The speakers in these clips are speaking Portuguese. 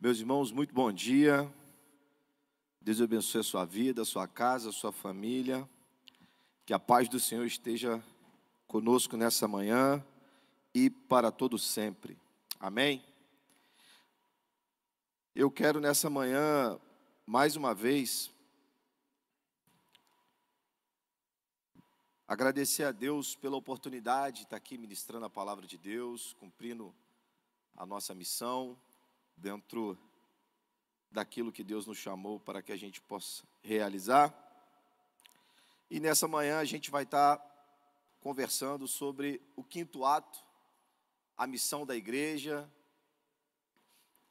Meus irmãos, muito bom dia. Deus abençoe a sua vida, a sua casa, a sua família. Que a paz do Senhor esteja conosco nessa manhã e para todo sempre. Amém. Eu quero nessa manhã mais uma vez agradecer a Deus pela oportunidade de estar aqui ministrando a palavra de Deus, cumprindo a nossa missão dentro daquilo que Deus nos chamou para que a gente possa realizar. E nessa manhã a gente vai estar conversando sobre o quinto ato, a missão da igreja,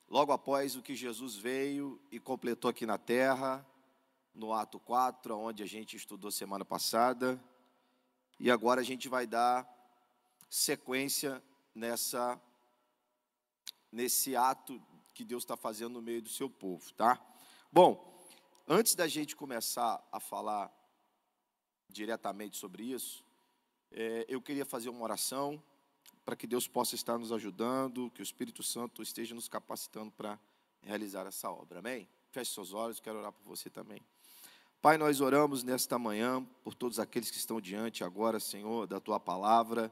logo após o que Jesus veio e completou aqui na terra, no ato 4, onde a gente estudou semana passada. E agora a gente vai dar sequência nessa nesse ato que Deus está fazendo no meio do seu povo, tá? Bom, antes da gente começar a falar diretamente sobre isso, é, eu queria fazer uma oração para que Deus possa estar nos ajudando, que o Espírito Santo esteja nos capacitando para realizar essa obra, amém? Feche seus olhos, quero orar por você também. Pai, nós oramos nesta manhã por todos aqueles que estão diante agora, Senhor, da tua palavra,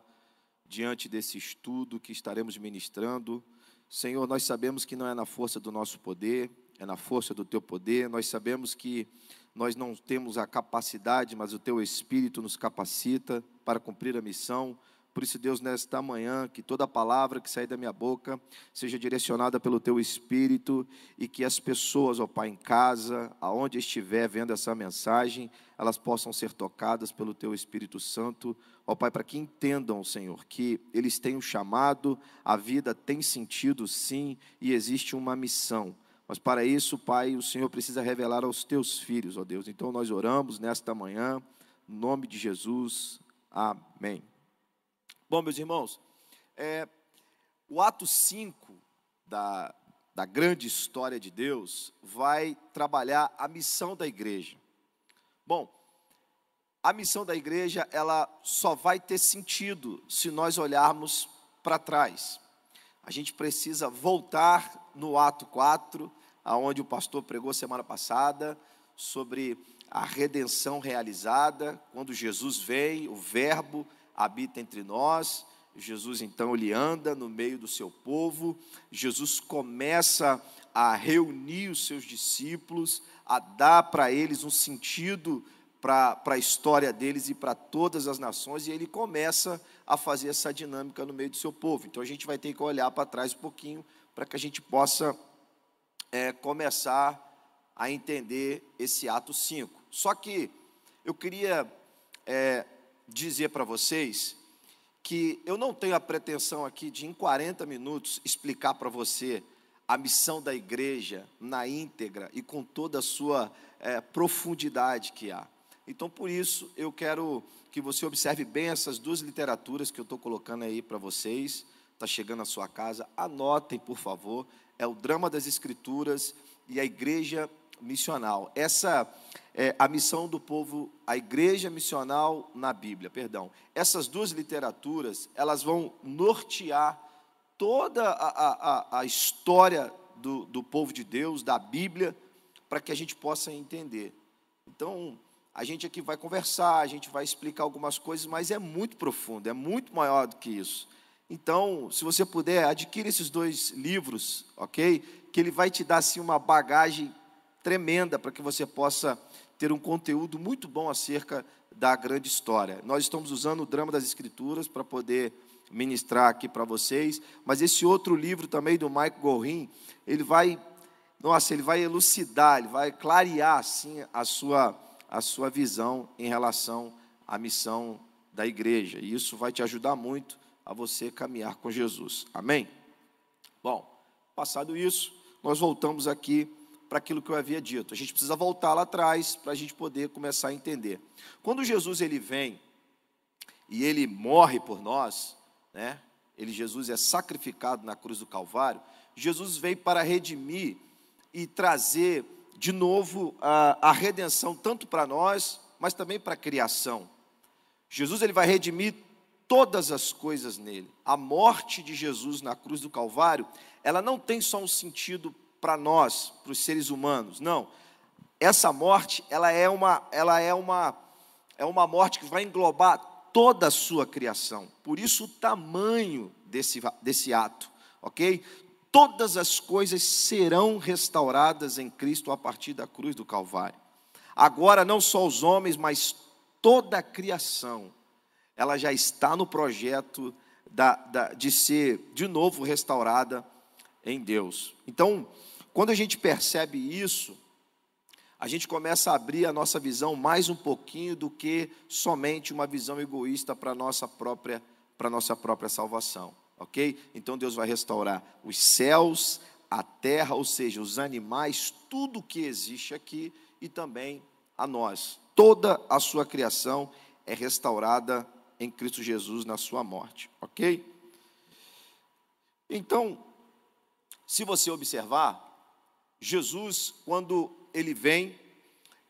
diante desse estudo que estaremos ministrando. Senhor, nós sabemos que não é na força do nosso poder, é na força do teu poder. Nós sabemos que nós não temos a capacidade, mas o teu espírito nos capacita para cumprir a missão. Por isso, Deus, nesta manhã, que toda palavra que sair da minha boca seja direcionada pelo teu espírito e que as pessoas, ó Pai, em casa, aonde estiver vendo essa mensagem, elas possam ser tocadas pelo teu Espírito Santo, ó Pai, para que entendam, Senhor, que eles têm um chamado, a vida tem sentido sim e existe uma missão. Mas para isso, Pai, o Senhor precisa revelar aos teus filhos, ó Deus. Então nós oramos nesta manhã, em nome de Jesus. Amém. Bom, meus irmãos, é, o ato 5 da, da grande história de Deus vai trabalhar a missão da igreja. Bom, a missão da igreja, ela só vai ter sentido se nós olharmos para trás. A gente precisa voltar no ato 4, aonde o pastor pregou semana passada sobre a redenção realizada, quando Jesus vem, o verbo habita entre nós. Jesus então ele anda no meio do seu povo. Jesus começa a reunir os seus discípulos, a dar para eles um sentido para a história deles e para todas as nações, e ele começa a fazer essa dinâmica no meio do seu povo. Então a gente vai ter que olhar para trás um pouquinho para que a gente possa é, começar a entender esse ato 5. Só que eu queria é, dizer para vocês que eu não tenho a pretensão aqui de, em 40 minutos, explicar para você a missão da igreja na íntegra e com toda a sua é, profundidade que há. Então, por isso, eu quero que você observe bem essas duas literaturas que eu estou colocando aí para vocês. Está chegando à sua casa. Anotem, por favor. É o Drama das Escrituras e a Igreja Missional. Essa é, a missão do povo, a igreja missional na Bíblia, perdão. Essas duas literaturas, elas vão nortear toda a, a, a história do, do povo de Deus, da Bíblia, para que a gente possa entender. Então, a gente aqui vai conversar, a gente vai explicar algumas coisas, mas é muito profundo, é muito maior do que isso. Então, se você puder, adquira esses dois livros, ok? Que ele vai te dar assim uma bagagem tremenda para que você possa ter um conteúdo muito bom acerca da grande história. Nós estamos usando o drama das Escrituras para poder ministrar aqui para vocês, mas esse outro livro também do Mike Gorin, ele vai, nossa, ele vai elucidar, ele vai clarear assim a sua a sua visão em relação à missão da igreja. E isso vai te ajudar muito a você caminhar com Jesus. Amém? Bom, passado isso, nós voltamos aqui para aquilo que eu havia dito. A gente precisa voltar lá atrás para a gente poder começar a entender. Quando Jesus ele vem e ele morre por nós, né? Ele Jesus é sacrificado na cruz do Calvário. Jesus veio para redimir e trazer de novo a, a redenção tanto para nós, mas também para a criação. Jesus ele vai redimir todas as coisas nele. A morte de Jesus na cruz do Calvário, ela não tem só um sentido para nós, para os seres humanos. Não. Essa morte, ela é uma, ela é uma, é uma morte que vai englobar toda a sua criação. Por isso o tamanho desse, desse ato, ok? Todas as coisas serão restauradas em Cristo a partir da cruz do Calvário. Agora, não só os homens, mas toda a criação, ela já está no projeto da, da, de ser de novo restaurada em Deus. Então, quando a gente percebe isso, a gente começa a abrir a nossa visão mais um pouquinho do que somente uma visão egoísta para nossa própria, para nossa própria salvação, ok? Então Deus vai restaurar os céus, a terra, ou seja, os animais, tudo que existe aqui e também a nós. Toda a sua criação é restaurada em Cristo Jesus na sua morte, ok? Então, se você observar, Jesus, quando ele vem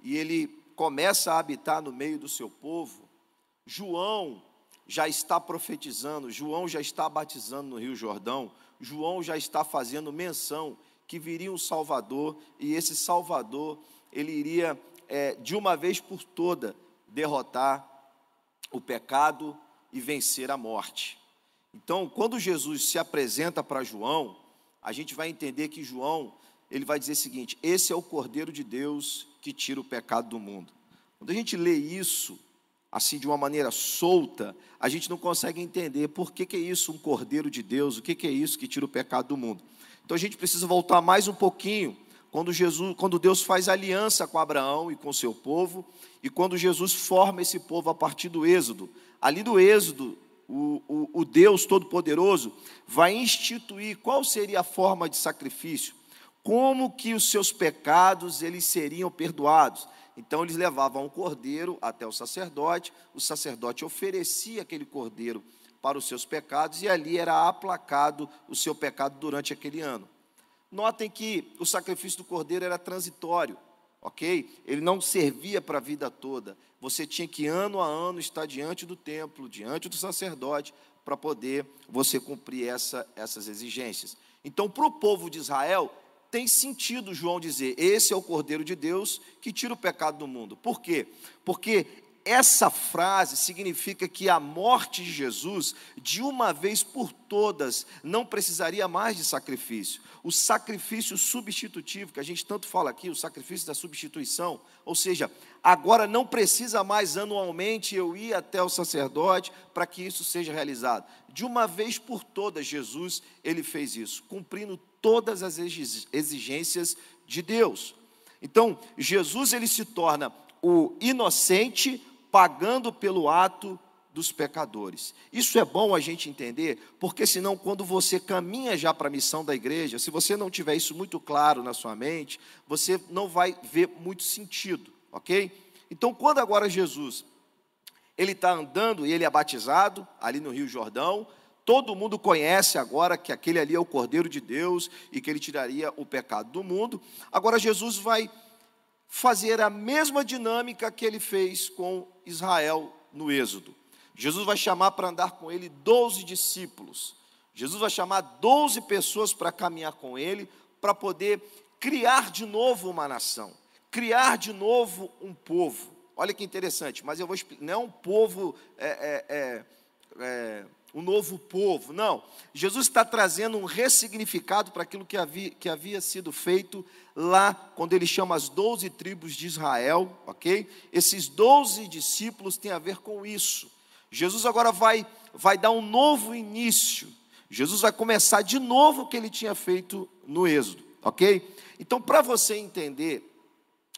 e ele começa a habitar no meio do seu povo, João já está profetizando, João já está batizando no Rio Jordão, João já está fazendo menção que viria um Salvador e esse Salvador ele iria é, de uma vez por toda derrotar o pecado e vencer a morte. Então, quando Jesus se apresenta para João, a gente vai entender que João ele vai dizer o seguinte: esse é o Cordeiro de Deus que tira o pecado do mundo. Quando a gente lê isso, assim de uma maneira solta, a gente não consegue entender por que, que é isso um Cordeiro de Deus, o que, que é isso que tira o pecado do mundo. Então a gente precisa voltar mais um pouquinho quando Jesus, quando Deus faz aliança com Abraão e com seu povo, e quando Jesus forma esse povo a partir do Êxodo. Ali do Êxodo, o, o, o Deus Todo-Poderoso vai instituir qual seria a forma de sacrifício como que os seus pecados eles seriam perdoados. Então eles levavam um cordeiro até o sacerdote, o sacerdote oferecia aquele cordeiro para os seus pecados e ali era aplacado o seu pecado durante aquele ano. Notem que o sacrifício do cordeiro era transitório, ok? Ele não servia para a vida toda. Você tinha que ano a ano estar diante do templo, diante do sacerdote, para poder você cumprir essa, essas exigências. Então, para o povo de Israel, tem sentido João dizer: esse é o Cordeiro de Deus que tira o pecado do mundo. Por quê? Porque essa frase significa que a morte de Jesus, de uma vez por todas, não precisaria mais de sacrifício. O sacrifício substitutivo, que a gente tanto fala aqui, o sacrifício da substituição, ou seja, agora não precisa mais anualmente eu ir até o sacerdote para que isso seja realizado. De uma vez por todas, Jesus, ele fez isso, cumprindo todas as exigências de Deus. Então, Jesus ele se torna o inocente pagando pelo ato dos pecadores. Isso é bom a gente entender, porque senão, quando você caminha já para a missão da igreja, se você não tiver isso muito claro na sua mente, você não vai ver muito sentido, ok? Então, quando agora Jesus ele está andando e ele é batizado ali no Rio Jordão, todo mundo conhece agora que aquele ali é o Cordeiro de Deus e que ele tiraria o pecado do mundo. Agora Jesus vai fazer a mesma dinâmica que ele fez com Israel no Êxodo. Jesus vai chamar para andar com ele 12 discípulos. Jesus vai chamar 12 pessoas para caminhar com ele, para poder criar de novo uma nação, criar de novo um povo. Olha que interessante, mas eu vou explicar, não é um povo, é, é, é, é um novo povo. Não. Jesus está trazendo um ressignificado para aquilo que havia, que havia sido feito lá, quando ele chama as doze tribos de Israel, ok? Esses doze discípulos têm a ver com isso. Jesus agora vai, vai dar um novo início. Jesus vai começar de novo o que ele tinha feito no Êxodo, ok? Então, para você entender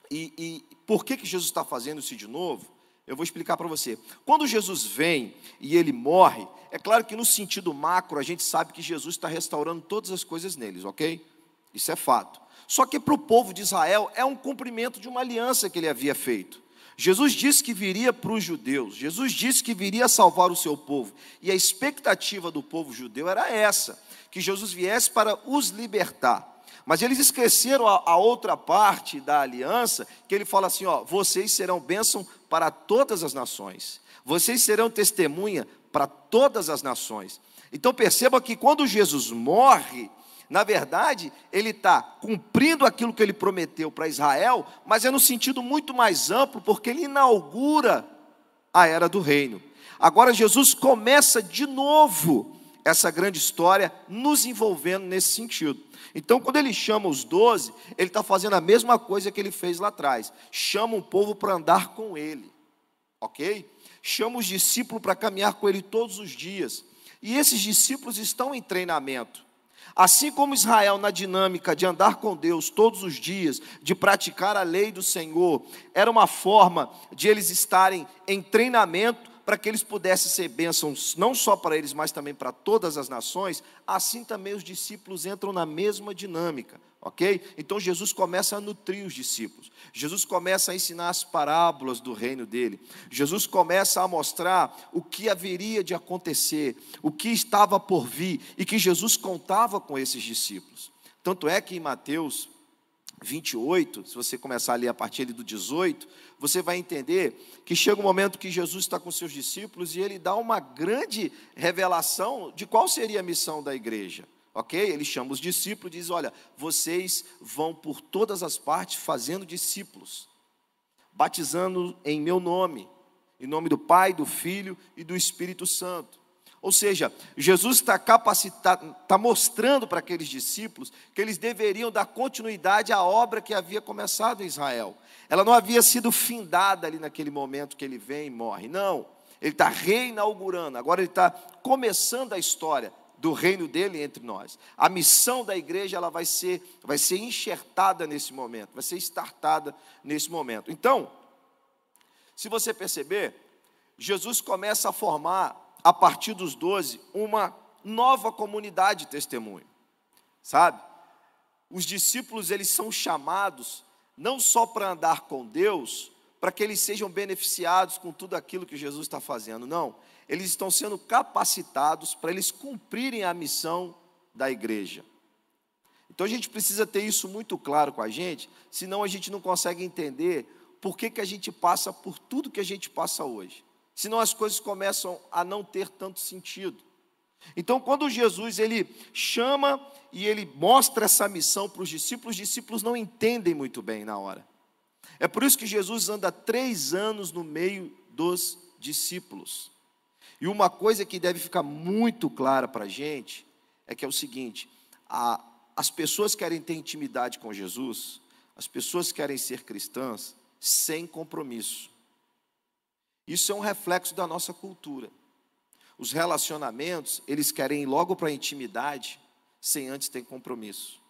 e, e por que, que Jesus está fazendo isso de novo, eu vou explicar para você. Quando Jesus vem e ele morre, é claro que no sentido macro a gente sabe que Jesus está restaurando todas as coisas neles, ok? Isso é fato. Só que para o povo de Israel é um cumprimento de uma aliança que ele havia feito. Jesus disse que viria para os judeus, Jesus disse que viria salvar o seu povo, e a expectativa do povo judeu era essa: que Jesus viesse para os libertar. Mas eles esqueceram a, a, outra parte da aliança, que ele fala assim: ó, vocês serão bênção para todas as nações, vocês serão testemunha para todas as nações. Então perceba que quando Jesus morre, Na verdade, ele está cumprindo aquilo que ele prometeu para Israel, mas é no sentido muito mais amplo, porque ele inaugura a era do reino. Agora, Jesus começa de novo essa grande história, nos envolvendo nesse sentido. Então, quando ele chama os doze, ele está fazendo a mesma coisa que ele fez lá atrás: chama o povo para andar com ele, ok? Chama os discípulos para caminhar com ele todos os dias. E esses discípulos estão em treinamento. Assim como Israel, na dinâmica de andar com Deus todos os dias, de praticar a lei do Senhor, era uma forma de eles estarem em treinamento para que eles pudessem ser bênçãos não só para eles, mas também para todas as nações, assim também os discípulos entram na mesma dinâmica, ok? Então Jesus começa a nutrir os discípulos, Jesus começa a ensinar as parábolas do reino dele, Jesus começa a mostrar o que haveria de acontecer, o que estava por vir e que Jesus contava com esses discípulos. Tanto é que em Mateus 28, se você começar a ler a partir do 18, você vai entender que chega um momento que Jesus está com seus discípulos e ele dá uma grande revelação de qual seria a missão da igreja. Ok? Ele chama os discípulos e diz: Olha, vocês vão por todas as partes fazendo discípulos, batizando em meu nome, em nome do Pai, do Filho e do Espírito Santo. Ou seja, Jesus está capacitado, está mostrando para aqueles discípulos que eles deveriam dar continuidade à obra que havia começado em Israel. Ela não havia sido findada ali naquele momento que ele vem e morre. Não, ele está reinaugurando. Agora ele está começando a história do reino dele entre nós. A missão da igreja ela vai ser, vai ser enxertada nesse momento, vai ser startada nesse momento. Então, se você perceber, Jesus começa a formar a partir dos 12, uma nova comunidade de testemunho. Sabe? Os discípulos, eles são chamados não só para andar com Deus, para que eles sejam beneficiados com tudo aquilo que Jesus está fazendo. Não, eles estão sendo capacitados para eles cumprirem a missão da igreja. Então a gente precisa ter isso muito claro com a gente, senão a gente não consegue entender por que, que a gente passa por tudo que a gente passa hoje senão as coisas começam a não ter tanto sentido. Então, quando Jesus ele chama e ele mostra essa missão para os discípulos, os discípulos não entendem muito bem na hora. É por isso que Jesus anda três anos no meio dos discípulos. E uma coisa que deve ficar muito clara para a gente é que é o seguinte: a, as pessoas querem ter intimidade com Jesus, as pessoas querem ser cristãs sem compromisso. Isso é um reflexo da nossa cultura. Os relacionamentos, eles querem ir logo para a intimidade, sem antes ter compromisso.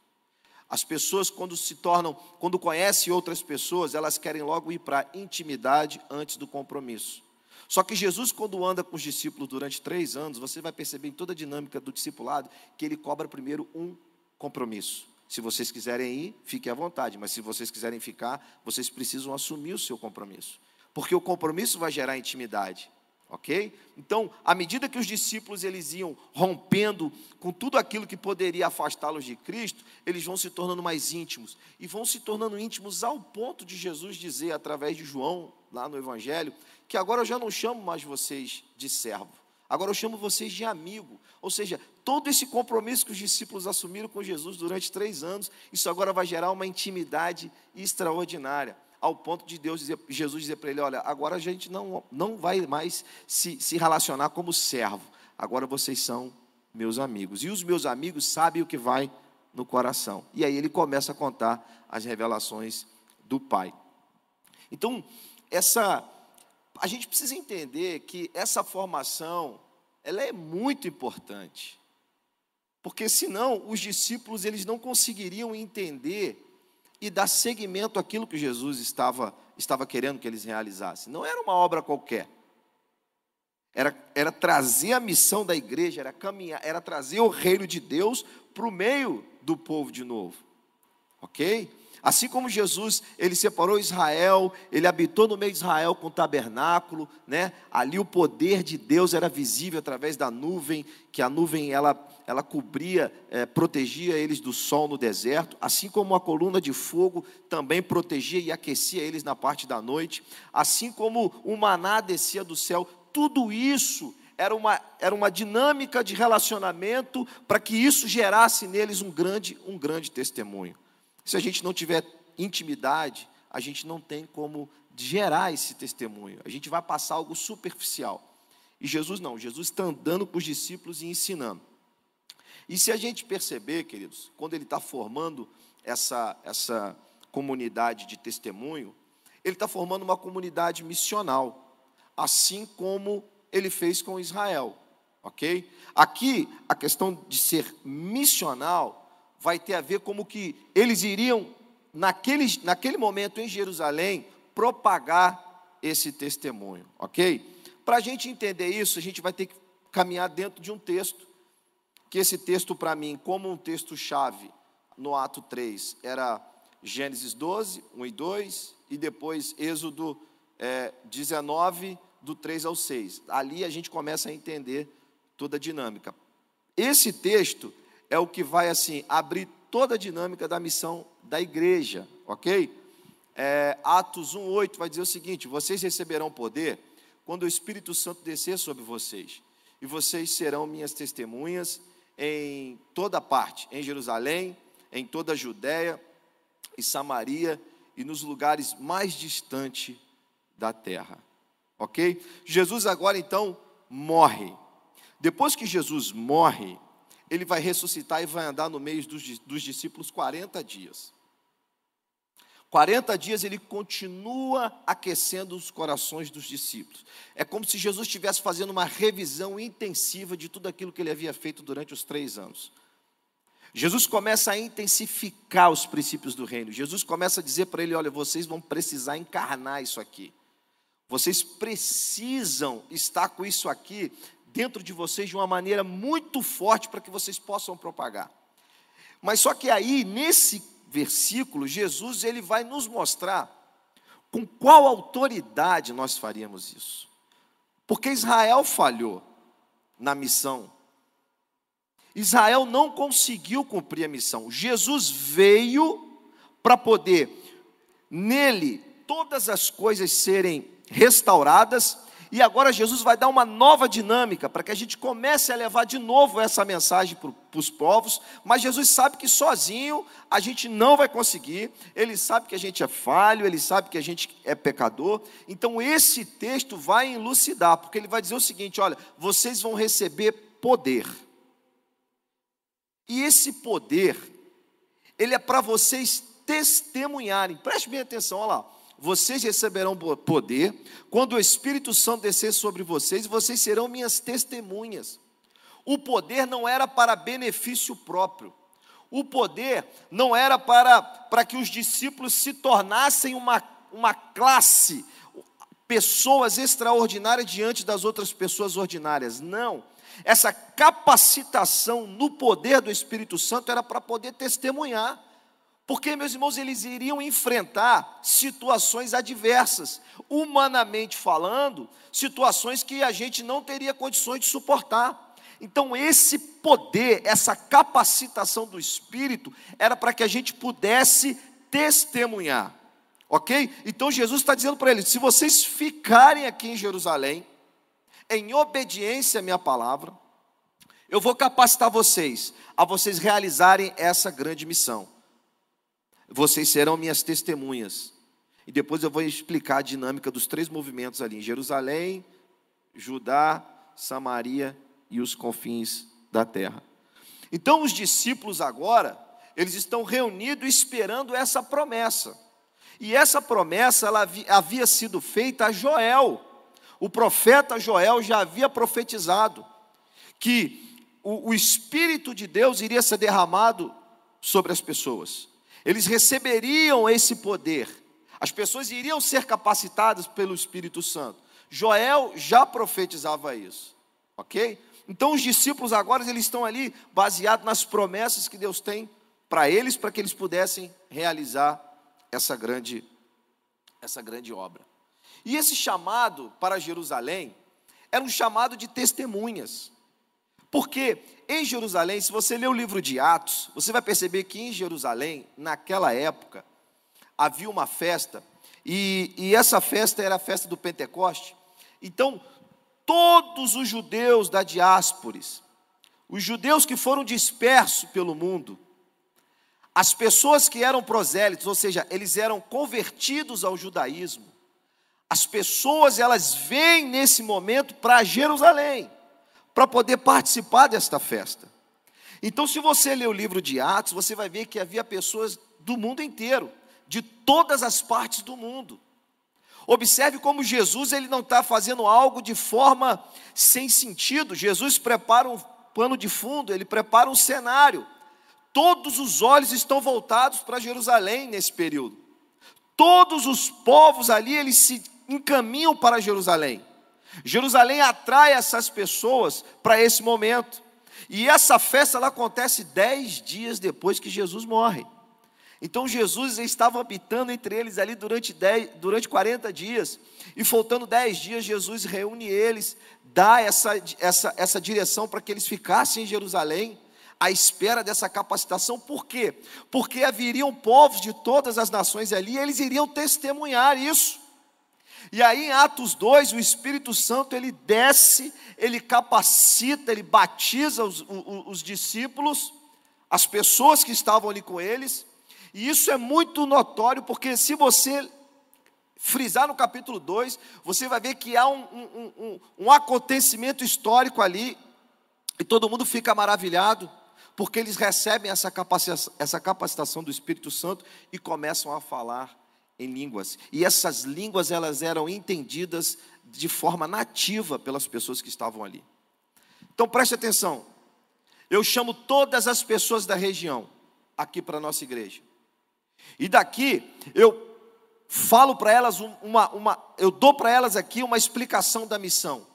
As pessoas, quando se tornam, quando conhecem outras pessoas, elas querem logo ir para a intimidade antes do compromisso. Só que Jesus, quando anda com os discípulos durante três anos, você vai perceber em toda a dinâmica do discipulado que ele cobra primeiro um compromisso. Se vocês quiserem ir, fiquem à vontade, mas se vocês quiserem ficar, vocês precisam assumir o seu compromisso porque o compromisso vai gerar intimidade. Ok? Então, à medida que os discípulos eles iam rompendo com tudo aquilo que poderia afastá-los de Cristo, eles vão se tornando mais íntimos e vão se tornando íntimos ao ponto de Jesus dizer através de João lá no Evangelho que agora eu já não chamo mais vocês de servo, agora eu chamo vocês de amigo. Ou seja, todo esse compromisso que os discípulos assumiram com Jesus durante três anos, isso agora vai gerar uma intimidade extraordinária ao ponto de Deus dizer, Jesus dizer para ele: Olha, agora a gente não, não vai mais se, se relacionar como servo, agora vocês são meus amigos. E os meus amigos sabem o que vai no coração. E aí ele começa a contar as revelações do Pai. Então, essa a gente precisa entender que essa formação ela é muito importante. Porque senão os discípulos eles não conseguiriam entender e dar seguimento àquilo que Jesus estava, estava querendo que eles realizassem. Não era uma obra qualquer. Era, era trazer a missão da igreja, era caminhar, era trazer o reino de Deus para o meio do povo de novo. Ok? Assim como Jesus, ele separou Israel, ele habitou no meio de Israel com o tabernáculo, né? Ali o poder de Deus era visível através da nuvem, que a nuvem ela, ela cobria, é, protegia eles do sol no deserto, assim como a coluna de fogo também protegia e aquecia eles na parte da noite, assim como o maná descia do céu, tudo isso era uma, era uma dinâmica de relacionamento para que isso gerasse neles um grande, um grande testemunho. Se a gente não tiver intimidade, a gente não tem como gerar esse testemunho. A gente vai passar algo superficial. E Jesus não, Jesus está andando com os discípulos e ensinando. E se a gente perceber, queridos, quando ele está formando essa, essa comunidade de testemunho, ele está formando uma comunidade missional, assim como ele fez com Israel, ok? Aqui, a questão de ser missional vai ter a ver como que eles iriam, naquele, naquele momento em Jerusalém, propagar esse testemunho, ok? Para a gente entender isso, a gente vai ter que caminhar dentro de um texto, que esse texto, para mim, como um texto-chave no ato 3, era Gênesis 12, 1 e 2, e depois Êxodo é, 19, do 3 ao 6. Ali a gente começa a entender toda a dinâmica. Esse texto é o que vai assim abrir toda a dinâmica da missão da igreja, ok? É, Atos 1,8 vai dizer o seguinte: vocês receberão poder quando o Espírito Santo descer sobre vocês, e vocês serão minhas testemunhas em toda parte, em Jerusalém, em toda a Judéia e Samaria e nos lugares mais distantes da terra. Ok? Jesus agora então morre. Depois que Jesus morre, ele vai ressuscitar e vai andar no meio dos, dos discípulos 40 dias. 40 dias ele continua aquecendo os corações dos discípulos. É como se Jesus estivesse fazendo uma revisão intensiva de tudo aquilo que ele havia feito durante os três anos. Jesus começa a intensificar os princípios do reino. Jesus começa a dizer para ele: olha, vocês vão precisar encarnar isso aqui. Vocês precisam estar com isso aqui dentro de vocês de uma maneira muito forte para que vocês possam propagar. Mas só que aí, nesse versículo, Jesus ele vai nos mostrar com qual autoridade nós faríamos isso. Porque Israel falhou na missão. Israel não conseguiu cumprir a missão. Jesus veio para poder nele todas as coisas serem restauradas, e agora Jesus vai dar uma nova dinâmica para que a gente comece a levar de novo essa mensagem para os povos, mas Jesus sabe que sozinho a gente não vai conseguir, ele sabe que a gente é falho, ele sabe que a gente é pecador, então esse texto vai elucidar, porque ele vai dizer o seguinte: olha, vocês vão receber poder, e esse poder, ele é para vocês testemunharem, preste bem atenção, olha lá vocês receberão poder quando o Espírito Santo descer sobre vocês, e vocês serão minhas testemunhas. O poder não era para benefício próprio. O poder não era para, para que os discípulos se tornassem uma, uma classe, pessoas extraordinárias diante das outras pessoas ordinárias. Não. Essa capacitação no poder do Espírito Santo era para poder testemunhar. Porque, meus irmãos, eles iriam enfrentar situações adversas, humanamente falando, situações que a gente não teria condições de suportar. Então, esse poder, essa capacitação do Espírito, era para que a gente pudesse testemunhar, ok? Então, Jesus está dizendo para eles: se vocês ficarem aqui em Jerusalém, em obediência à minha palavra, eu vou capacitar vocês a vocês realizarem essa grande missão vocês serão minhas testemunhas. E depois eu vou explicar a dinâmica dos três movimentos ali: Jerusalém, Judá, Samaria e os confins da terra. Então os discípulos agora, eles estão reunidos esperando essa promessa. E essa promessa ela havia sido feita a Joel. O profeta Joel já havia profetizado que o, o Espírito de Deus iria ser derramado sobre as pessoas eles receberiam esse poder, as pessoas iriam ser capacitadas pelo Espírito Santo. Joel já profetizava isso, ok? Então os discípulos agora eles estão ali baseados nas promessas que Deus tem para eles, para que eles pudessem realizar essa grande, essa grande obra. E esse chamado para Jerusalém era um chamado de testemunhas. Porque em Jerusalém, se você ler o livro de Atos, você vai perceber que em Jerusalém, naquela época, havia uma festa, e, e essa festa era a festa do Pentecoste. Então, todos os judeus da diáspores, os judeus que foram dispersos pelo mundo, as pessoas que eram prosélitos, ou seja, eles eram convertidos ao judaísmo, as pessoas elas vêm nesse momento para Jerusalém, para poder participar desta festa. Então, se você ler o livro de Atos, você vai ver que havia pessoas do mundo inteiro, de todas as partes do mundo. Observe como Jesus ele não está fazendo algo de forma sem sentido. Jesus prepara um pano de fundo, ele prepara um cenário. Todos os olhos estão voltados para Jerusalém nesse período. Todos os povos ali eles se encaminham para Jerusalém. Jerusalém atrai essas pessoas para esse momento. E essa festa ela acontece dez dias depois que Jesus morre. Então Jesus estava habitando entre eles ali durante, dez, durante 40 dias, e faltando 10 dias, Jesus reúne eles, dá essa, essa, essa direção para que eles ficassem em Jerusalém, à espera dessa capacitação, por quê? Porque haveriam povos de todas as nações ali, e eles iriam testemunhar isso. E aí em Atos 2, o Espírito Santo ele desce, ele capacita, ele batiza os, os, os discípulos, as pessoas que estavam ali com eles, e isso é muito notório, porque se você frisar no capítulo 2, você vai ver que há um, um, um, um acontecimento histórico ali, e todo mundo fica maravilhado, porque eles recebem essa capacitação, essa capacitação do Espírito Santo e começam a falar em línguas. E essas línguas elas eram entendidas de forma nativa pelas pessoas que estavam ali. Então preste atenção. Eu chamo todas as pessoas da região aqui para a nossa igreja. E daqui eu falo para elas uma, uma eu dou para elas aqui uma explicação da missão.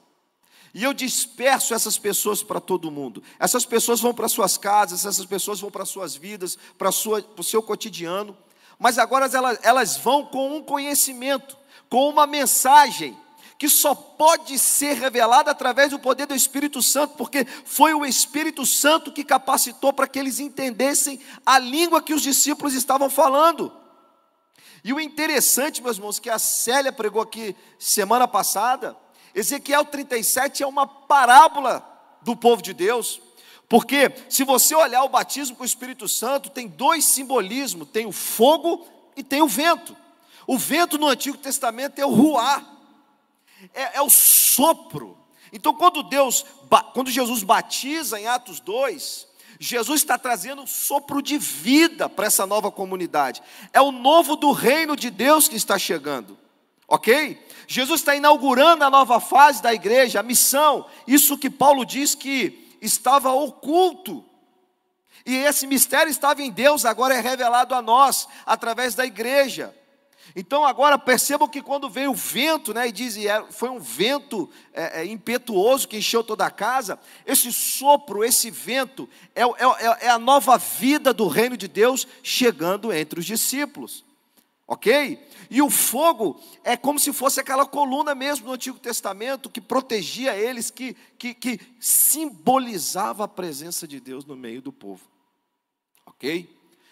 E eu disperso essas pessoas para todo mundo. Essas pessoas vão para suas casas, essas pessoas vão para suas vidas, para, o seu cotidiano mas agora elas, elas vão com um conhecimento, com uma mensagem que só pode ser revelada através do poder do Espírito Santo, porque foi o Espírito Santo que capacitou para que eles entendessem a língua que os discípulos estavam falando. E o interessante, meus irmãos, que a Célia pregou aqui semana passada, Ezequiel 37 é uma parábola do povo de Deus. Porque se você olhar o batismo com o Espírito Santo, tem dois simbolismos: tem o fogo e tem o vento. O vento no Antigo Testamento é o ruá, é, é o sopro. Então, quando Deus, quando Jesus batiza em Atos 2, Jesus está trazendo um sopro de vida para essa nova comunidade. É o novo do reino de Deus que está chegando. Ok? Jesus está inaugurando a nova fase da igreja, a missão. Isso que Paulo diz que estava oculto. E esse mistério estava em Deus, agora é revelado a nós, através da igreja. Então agora percebam que quando veio o vento, né, e diz, e foi um vento é, é, impetuoso que encheu toda a casa, esse sopro, esse vento, é, é, é a nova vida do reino de Deus chegando entre os discípulos ok? E o fogo é como se fosse aquela coluna mesmo no Antigo Testamento que protegia eles, que, que, que simbolizava a presença de Deus no meio do povo, ok?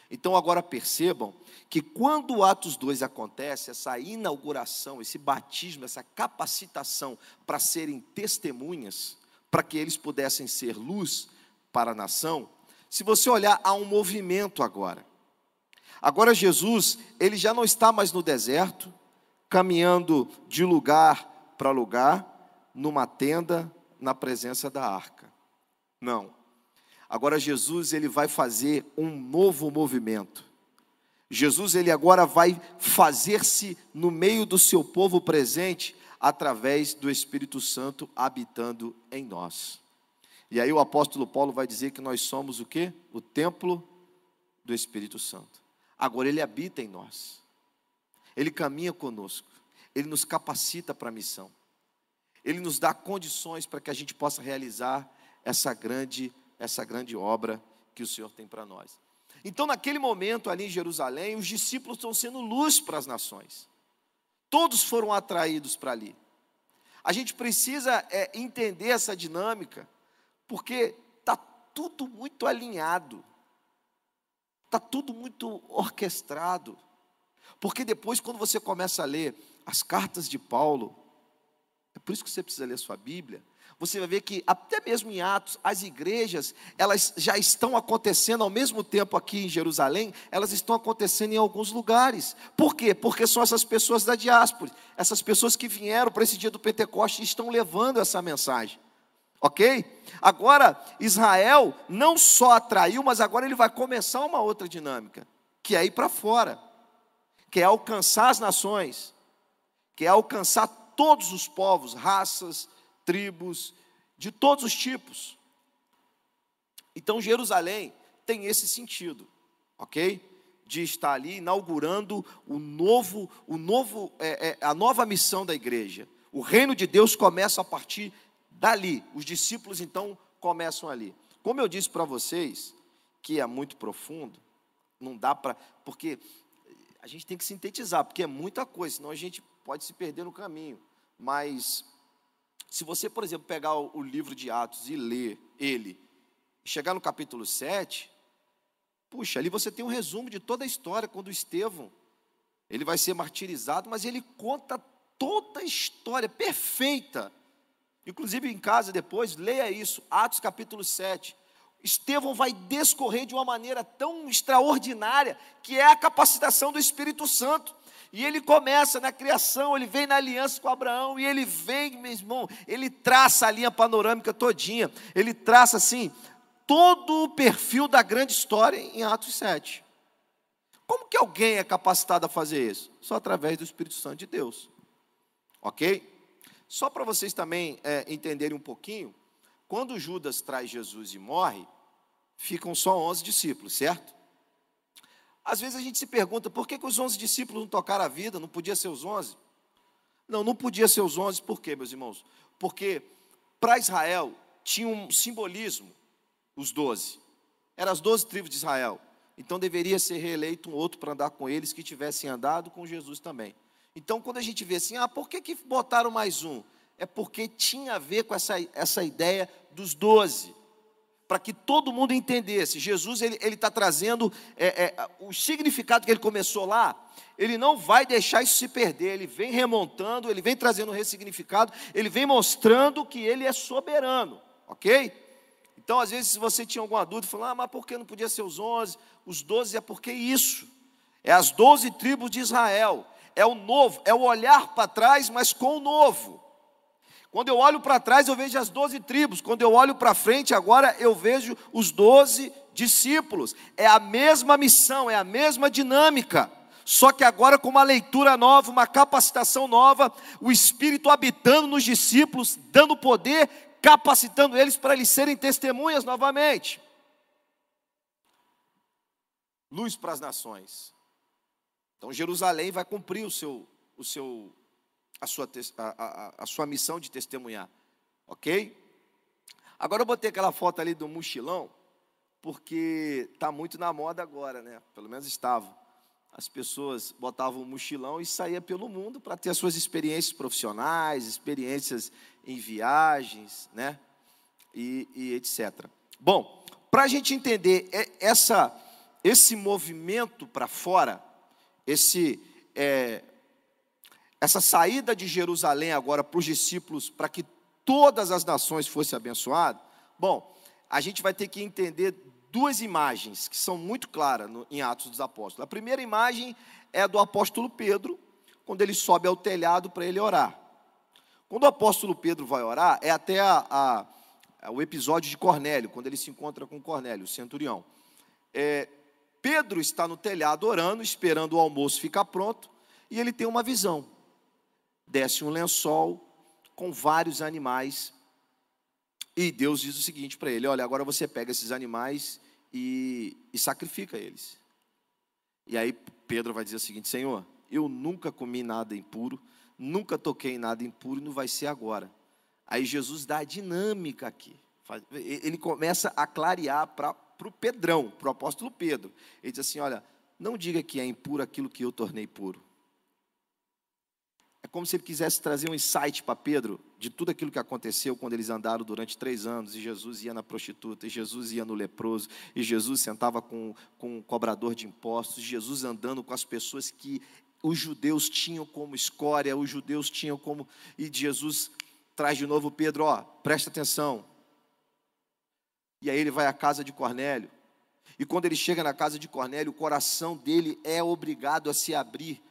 Então agora percebam que quando Atos 2 acontece, essa inauguração, esse batismo, essa capacitação para serem testemunhas, para que eles pudessem ser luz para a nação, se você olhar, há um movimento agora. Agora Jesus, ele já não está mais no deserto, caminhando de lugar para lugar, numa tenda, na presença da arca. Não. Agora Jesus, ele vai fazer um novo movimento. Jesus, ele agora vai fazer-se no meio do seu povo presente, através do Espírito Santo habitando em nós. E aí o apóstolo Paulo vai dizer que nós somos o quê? O templo do Espírito Santo. Agora ele habita em nós. Ele caminha conosco. Ele nos capacita para a missão. Ele nos dá condições para que a gente possa realizar essa grande, essa grande obra que o Senhor tem para nós. Então, naquele momento ali em Jerusalém, os discípulos estão sendo luz para as nações. Todos foram atraídos para ali. A gente precisa é, entender essa dinâmica, porque está tudo muito alinhado. Está tudo muito orquestrado. Porque depois, quando você começa a ler as cartas de Paulo, por isso que você precisa ler sua Bíblia. Você vai ver que até mesmo em Atos, as igrejas, elas já estão acontecendo ao mesmo tempo aqui em Jerusalém, elas estão acontecendo em alguns lugares. Por quê? Porque são essas pessoas da diáspora, essas pessoas que vieram para esse dia do Pentecoste e estão levando essa mensagem. Ok? Agora, Israel não só atraiu, mas agora ele vai começar uma outra dinâmica, que é ir para fora, que é alcançar as nações, que é alcançar todos os povos, raças, tribos, de todos os tipos. Então, Jerusalém tem esse sentido, ok? De estar ali inaugurando o novo, o novo, é, é, a nova missão da igreja. O reino de Deus começa a partir dali. Os discípulos então começam ali. Como eu disse para vocês, que é muito profundo, não dá para, porque a gente tem que sintetizar, porque é muita coisa, senão a gente pode se perder no caminho. Mas se você, por exemplo, pegar o, o livro de Atos e ler ele, chegar no capítulo 7, puxa, ali você tem um resumo de toda a história quando Estevão, ele vai ser martirizado, mas ele conta toda a história perfeita. Inclusive em casa depois, leia isso, Atos capítulo 7. Estevão vai descorrer de uma maneira tão extraordinária, que é a capacitação do Espírito Santo. E ele começa na criação, ele vem na aliança com Abraão, e ele vem, meu irmão, ele traça a linha panorâmica todinha, ele traça assim, todo o perfil da grande história em Atos 7. Como que alguém é capacitado a fazer isso? Só através do Espírito Santo de Deus. Ok? Só para vocês também é, entenderem um pouquinho, quando Judas traz Jesus e morre, ficam só 11 discípulos, certo? Às vezes a gente se pergunta por que, que os onze discípulos não tocaram a vida, não podia ser os onze? Não, não podia ser os onze, por quê, meus irmãos? Porque para Israel tinha um simbolismo, os doze. Eram as doze tribos de Israel. Então deveria ser reeleito um outro para andar com eles que tivessem andado com Jesus também. Então quando a gente vê assim, ah, por que, que botaram mais um? É porque tinha a ver com essa, essa ideia dos doze para que todo mundo entendesse. Jesus ele está trazendo é, é, o significado que ele começou lá. Ele não vai deixar isso se perder. Ele vem remontando, ele vem trazendo um ressignificado, ele vem mostrando que ele é soberano, ok? Então, às vezes, se você tinha alguma dúvida, falando, ah, mas por que não podia ser os onze? Os doze é porque isso. É as doze tribos de Israel. É o novo, é o olhar para trás, mas com o novo. Quando eu olho para trás, eu vejo as doze tribos. Quando eu olho para frente, agora eu vejo os doze discípulos. É a mesma missão, é a mesma dinâmica. Só que agora com uma leitura nova, uma capacitação nova, o Espírito habitando nos discípulos, dando poder, capacitando eles para eles serem testemunhas novamente. Luz para as nações. Então Jerusalém vai cumprir o seu, o seu a sua, a, a, a sua missão de testemunhar. Ok? Agora eu botei aquela foto ali do mochilão, porque está muito na moda agora, né? Pelo menos estava. As pessoas botavam um mochilão e saía pelo mundo para ter as suas experiências profissionais, experiências em viagens, né? E, e etc. Bom, para a gente entender essa, esse movimento para fora, esse é, essa saída de Jerusalém agora para os discípulos, para que todas as nações fossem abençoadas, bom, a gente vai ter que entender duas imagens que são muito claras no, em Atos dos Apóstolos. A primeira imagem é do apóstolo Pedro, quando ele sobe ao telhado para ele orar. Quando o apóstolo Pedro vai orar, é até a, a, a, o episódio de Cornélio, quando ele se encontra com Cornélio, o centurião. É, Pedro está no telhado orando, esperando o almoço ficar pronto, e ele tem uma visão desce um lençol com vários animais. E Deus diz o seguinte para ele: Olha, agora você pega esses animais e, e sacrifica eles. E aí Pedro vai dizer o seguinte: Senhor, eu nunca comi nada impuro, nunca toquei em nada impuro e não vai ser agora. Aí Jesus dá a dinâmica aqui. Ele começa a clarear para o Pedrão, para o apóstolo Pedro. Ele diz assim: Olha, não diga que é impuro aquilo que eu tornei puro. É como se ele quisesse trazer um insight para Pedro de tudo aquilo que aconteceu quando eles andaram durante três anos, e Jesus ia na prostituta, e Jesus ia no leproso, e Jesus sentava com, com um cobrador de impostos, Jesus andando com as pessoas que os judeus tinham como escória, os judeus tinham como. E Jesus traz de novo Pedro, ó, presta atenção. E aí ele vai à casa de Cornélio. E quando ele chega na casa de Cornélio, o coração dele é obrigado a se abrir,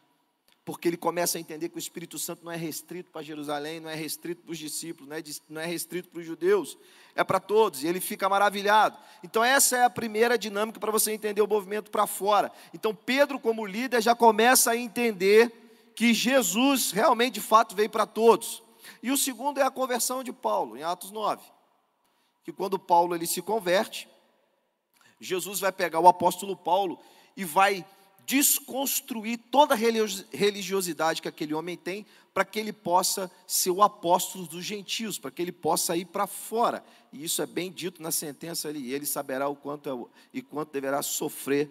porque ele começa a entender que o Espírito Santo não é restrito para Jerusalém, não é restrito para os discípulos, não é, não é restrito para os judeus, é para todos, e ele fica maravilhado. Então, essa é a primeira dinâmica para você entender o movimento para fora. Então, Pedro, como líder, já começa a entender que Jesus realmente, de fato, veio para todos. E o segundo é a conversão de Paulo, em Atos 9 que quando Paulo ele se converte, Jesus vai pegar o apóstolo Paulo e vai desconstruir toda a religiosidade que aquele homem tem, para que ele possa ser o apóstolo dos gentios, para que ele possa ir para fora. E isso é bem dito na sentença ali. Ele saberá o quanto é, e quanto deverá sofrer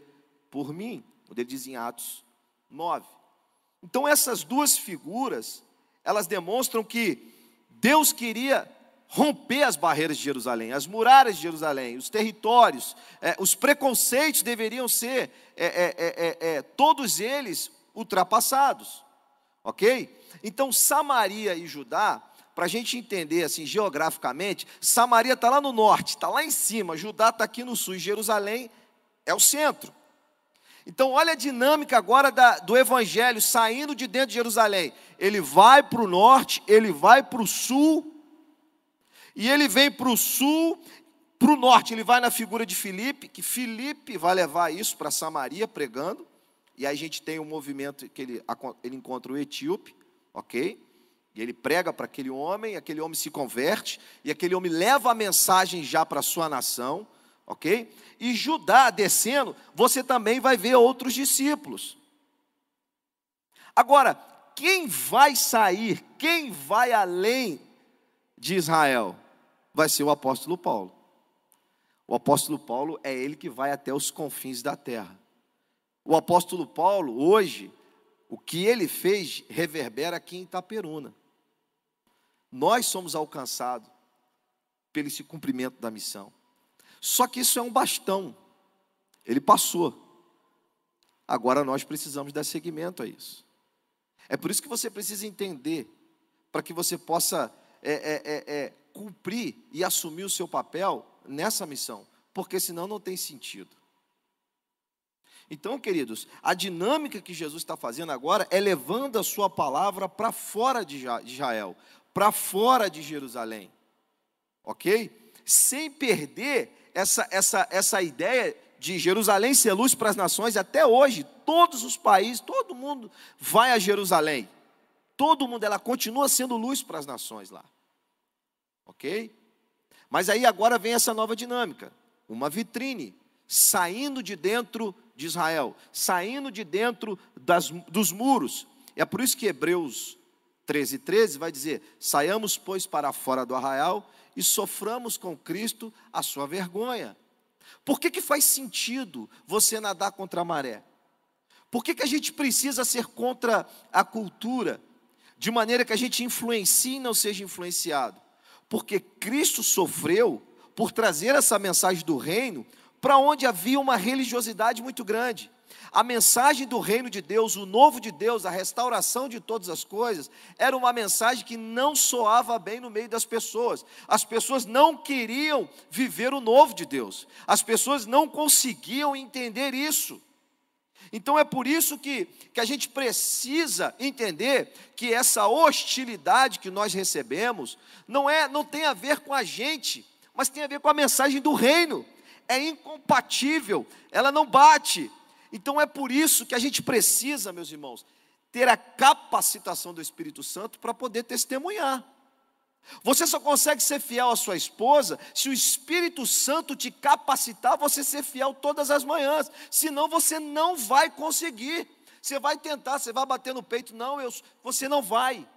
por mim. Onde ele diz em Atos 9. Então essas duas figuras, elas demonstram que Deus queria romper as barreiras de Jerusalém, as muralhas de Jerusalém, os territórios, é, os preconceitos deveriam ser, é é, é, é, todos eles, ultrapassados, ok? Então, Samaria e Judá, para a gente entender assim geograficamente, Samaria está lá no norte, está lá em cima, Judá está aqui no sul, e Jerusalém é o centro. Então, olha a dinâmica agora da, do evangelho saindo de dentro de Jerusalém. Ele vai para o norte, ele vai para o sul, e ele vem para o sul, para o norte, ele vai na figura de Filipe, que Filipe vai levar isso para Samaria pregando. E aí a gente tem um movimento que ele, ele encontra o etíope, ok? E ele prega para aquele homem, aquele homem se converte, e aquele homem leva a mensagem já para a sua nação, ok? E Judá descendo, você também vai ver outros discípulos. Agora, quem vai sair, quem vai além de Israel vai ser o apóstolo Paulo. O apóstolo Paulo é ele que vai até os confins da terra. O apóstolo Paulo, hoje, o que ele fez reverbera aqui em Itaperuna. Nós somos alcançados pelo esse cumprimento da missão. Só que isso é um bastão. Ele passou. Agora nós precisamos dar seguimento a isso. É por isso que você precisa entender, para que você possa é, é, é, é, cumprir e assumir o seu papel nessa missão, porque senão não tem sentido. Então, queridos, a dinâmica que Jesus está fazendo agora é levando a sua palavra para fora de Israel, para fora de Jerusalém, ok? Sem perder essa, essa, essa ideia de Jerusalém ser luz para as nações, até hoje, todos os países, todo mundo vai a Jerusalém. Todo mundo, ela continua sendo luz para as nações lá. Ok? Mas aí agora vem essa nova dinâmica: uma vitrine saindo de dentro de Israel, saindo de dentro das, dos muros. É por isso que Hebreus 13, 13 vai dizer: saiamos, pois, para fora do arraial e soframos com Cristo a sua vergonha. Por que, que faz sentido você nadar contra a maré? Por que, que a gente precisa ser contra a cultura? de maneira que a gente influencie e não seja influenciado. Porque Cristo sofreu por trazer essa mensagem do reino para onde havia uma religiosidade muito grande. A mensagem do reino de Deus, o novo de Deus, a restauração de todas as coisas, era uma mensagem que não soava bem no meio das pessoas. As pessoas não queriam viver o novo de Deus. As pessoas não conseguiam entender isso. Então é por isso que, que a gente precisa entender que essa hostilidade que nós recebemos não é não tem a ver com a gente, mas tem a ver com a mensagem do reino. É incompatível, ela não bate. Então é por isso que a gente precisa, meus irmãos, ter a capacitação do Espírito Santo para poder testemunhar. Você só consegue ser fiel à sua esposa se o Espírito Santo te capacitar você ser fiel todas as manhãs. Senão você não vai conseguir. Você vai tentar, você vai bater no peito, não, eu, você não vai.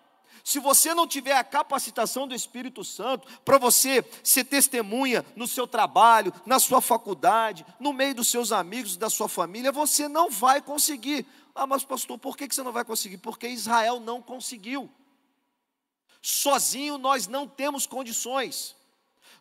Se você não tiver a capacitação do Espírito Santo para você ser testemunha no seu trabalho, na sua faculdade, no meio dos seus amigos, da sua família, você não vai conseguir. Ah, mas pastor, por que você não vai conseguir? Porque Israel não conseguiu. Sozinho nós não temos condições.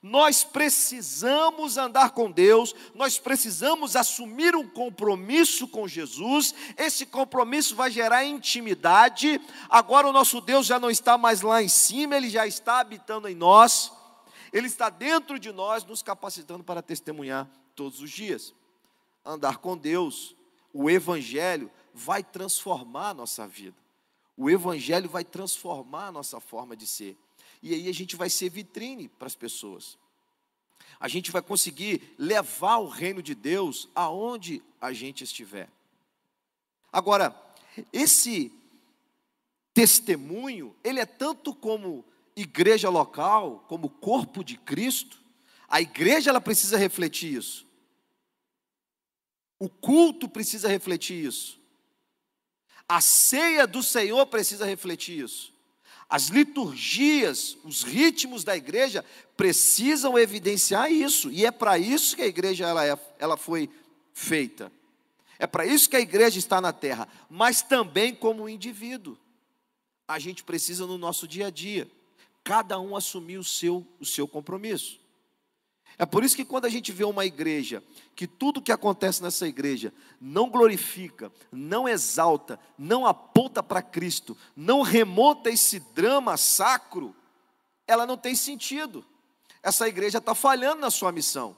Nós precisamos andar com Deus, nós precisamos assumir um compromisso com Jesus. Esse compromisso vai gerar intimidade. Agora o nosso Deus já não está mais lá em cima, ele já está habitando em nós. Ele está dentro de nós, nos capacitando para testemunhar todos os dias. Andar com Deus, o Evangelho vai transformar a nossa vida. O Evangelho vai transformar a nossa forma de ser. E aí a gente vai ser vitrine para as pessoas. A gente vai conseguir levar o reino de Deus aonde a gente estiver. Agora, esse testemunho, ele é tanto como igreja local, como corpo de Cristo. A igreja ela precisa refletir isso. O culto precisa refletir isso. A ceia do Senhor precisa refletir isso. As liturgias, os ritmos da igreja precisam evidenciar isso, e é para isso que a igreja ela, é, ela foi feita. É para isso que a igreja está na terra, mas também como indivíduo. A gente precisa no nosso dia a dia, cada um assumir o seu, o seu compromisso. É por isso que quando a gente vê uma igreja, que tudo que acontece nessa igreja não glorifica, não exalta, não aponta para Cristo, não remonta esse drama sacro, ela não tem sentido. Essa igreja está falhando na sua missão.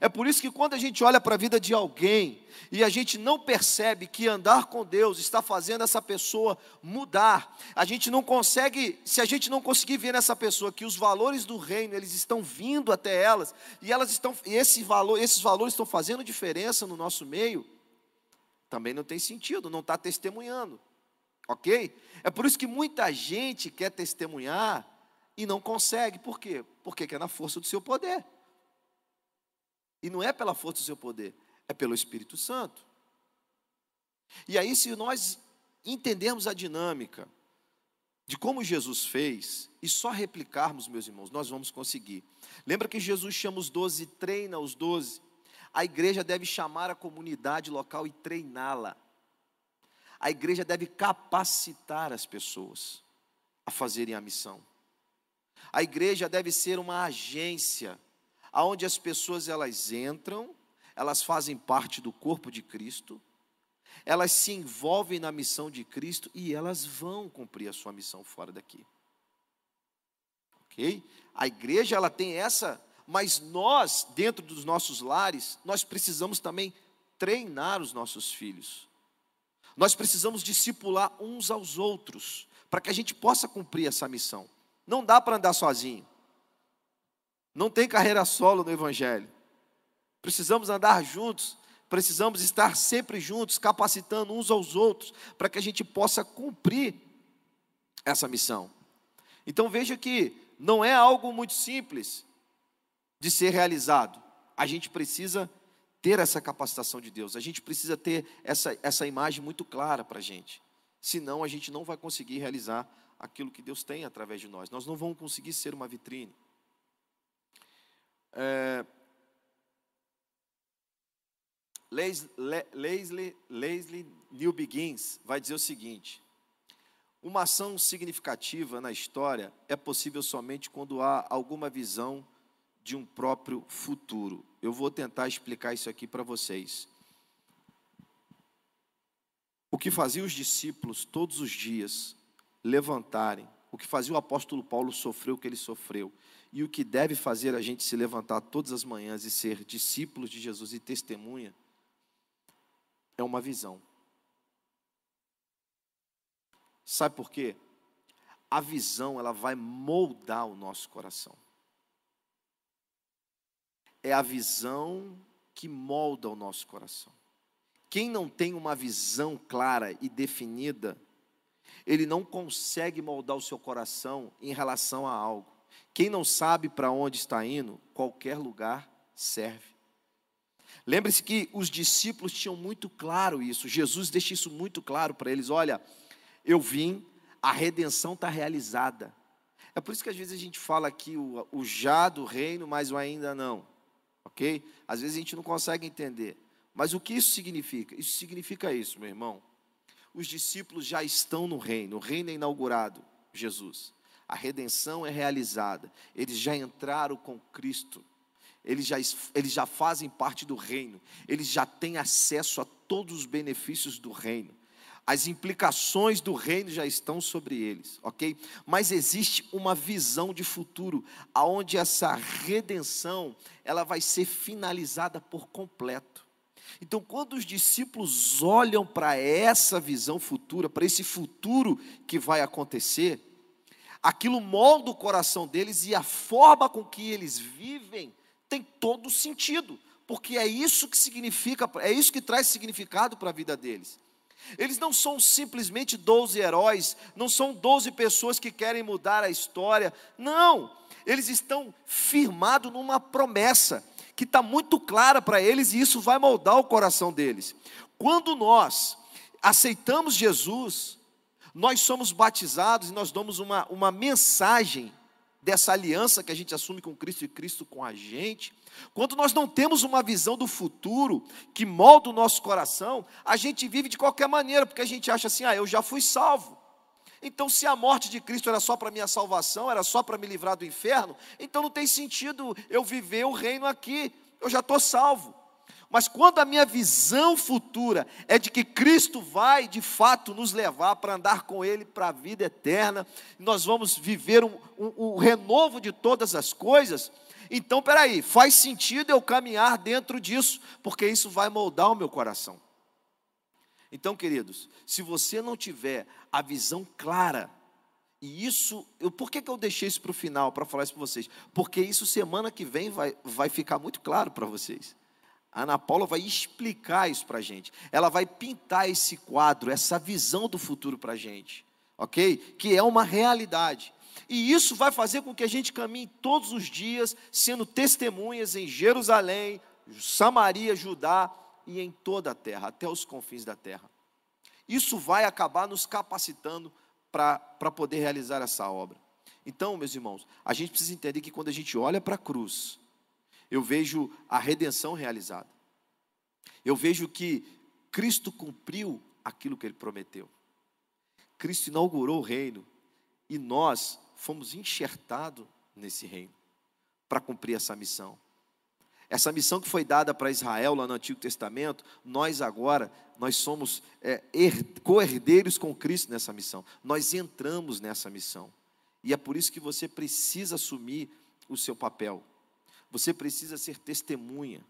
É por isso que quando a gente olha para a vida de alguém e a gente não percebe que andar com Deus está fazendo essa pessoa mudar, a gente não consegue, se a gente não conseguir ver nessa pessoa que os valores do reino eles estão vindo até elas e elas estão, e esse valor, esses valores estão fazendo diferença no nosso meio, também não tem sentido, não está testemunhando, ok? É por isso que muita gente quer testemunhar e não consegue, por quê? Porque é na força do seu poder. E não é pela força do seu poder, é pelo Espírito Santo. E aí, se nós entendermos a dinâmica de como Jesus fez e só replicarmos, meus irmãos, nós vamos conseguir. Lembra que Jesus chama os doze e treina os doze? A igreja deve chamar a comunidade local e treiná-la. A igreja deve capacitar as pessoas a fazerem a missão. A igreja deve ser uma agência aonde as pessoas elas entram, elas fazem parte do corpo de Cristo, elas se envolvem na missão de Cristo e elas vão cumprir a sua missão fora daqui. OK? A igreja ela tem essa, mas nós, dentro dos nossos lares, nós precisamos também treinar os nossos filhos. Nós precisamos discipular uns aos outros, para que a gente possa cumprir essa missão. Não dá para andar sozinho. Não tem carreira solo no Evangelho. Precisamos andar juntos, precisamos estar sempre juntos, capacitando uns aos outros, para que a gente possa cumprir essa missão. Então veja que não é algo muito simples de ser realizado. A gente precisa ter essa capacitação de Deus, a gente precisa ter essa, essa imagem muito clara para a gente. Senão a gente não vai conseguir realizar aquilo que Deus tem através de nós. Nós não vamos conseguir ser uma vitrine. É, Leslie, Leslie New Begins vai dizer o seguinte: uma ação significativa na história é possível somente quando há alguma visão de um próprio futuro. Eu vou tentar explicar isso aqui para vocês. O que fazia os discípulos todos os dias levantarem, o que fazia o apóstolo Paulo sofrer o que ele sofreu, e o que deve fazer a gente se levantar todas as manhãs e ser discípulos de Jesus e testemunha é uma visão. Sabe por quê? A visão, ela vai moldar o nosso coração. É a visão que molda o nosso coração. Quem não tem uma visão clara e definida, ele não consegue moldar o seu coração em relação a algo. Quem não sabe para onde está indo, qualquer lugar serve. Lembre-se que os discípulos tinham muito claro isso. Jesus deixa isso muito claro para eles: olha, eu vim, a redenção está realizada. É por isso que às vezes a gente fala aqui o, o já do reino, mas o ainda não. Ok? Às vezes a gente não consegue entender. Mas o que isso significa? Isso significa isso, meu irmão. Os discípulos já estão no reino, o reino é inaugurado, Jesus. A redenção é realizada, eles já entraram com Cristo, eles já, eles já fazem parte do reino, eles já têm acesso a todos os benefícios do reino. As implicações do reino já estão sobre eles, ok? Mas existe uma visão de futuro, aonde essa redenção ela vai ser finalizada por completo. Então, quando os discípulos olham para essa visão futura, para esse futuro que vai acontecer, aquilo molda o coração deles e a forma com que eles vivem tem todo sentido, porque é isso que significa, é isso que traz significado para a vida deles. Eles não são simplesmente 12 heróis, não são 12 pessoas que querem mudar a história, não, eles estão firmados numa promessa que está muito clara para eles e isso vai moldar o coração deles. Quando nós aceitamos Jesus, nós somos batizados e nós damos uma, uma mensagem dessa aliança que a gente assume com Cristo e Cristo com a gente, quando nós não temos uma visão do futuro que molda o nosso coração, a gente vive de qualquer maneira, porque a gente acha assim: ah, eu já fui salvo. Então, se a morte de Cristo era só para minha salvação, era só para me livrar do inferno, então não tem sentido eu viver o reino aqui, eu já estou salvo. Mas quando a minha visão futura é de que Cristo vai de fato nos levar para andar com Ele para a vida eterna, nós vamos viver um, um, um renovo de todas as coisas, então peraí, faz sentido eu caminhar dentro disso, porque isso vai moldar o meu coração. Então, queridos, se você não tiver a visão clara, e isso, eu, por que, que eu deixei isso para o final, para falar isso para vocês? Porque isso semana que vem vai, vai ficar muito claro para vocês. A Ana Paula vai explicar isso para a gente. Ela vai pintar esse quadro, essa visão do futuro para a gente, ok? Que é uma realidade. E isso vai fazer com que a gente caminhe todos os dias, sendo testemunhas em Jerusalém, Samaria, Judá e em toda a terra, até os confins da terra. Isso vai acabar nos capacitando para poder realizar essa obra. Então, meus irmãos, a gente precisa entender que quando a gente olha para a cruz, eu vejo a redenção realizada. Eu vejo que Cristo cumpriu aquilo que ele prometeu. Cristo inaugurou o reino e nós fomos enxertados nesse reino para cumprir essa missão. Essa missão que foi dada para Israel lá no Antigo Testamento, nós agora, nós somos é, co-herdeiros com Cristo nessa missão. Nós entramos nessa missão. E é por isso que você precisa assumir o seu papel. Você precisa ser testemunha.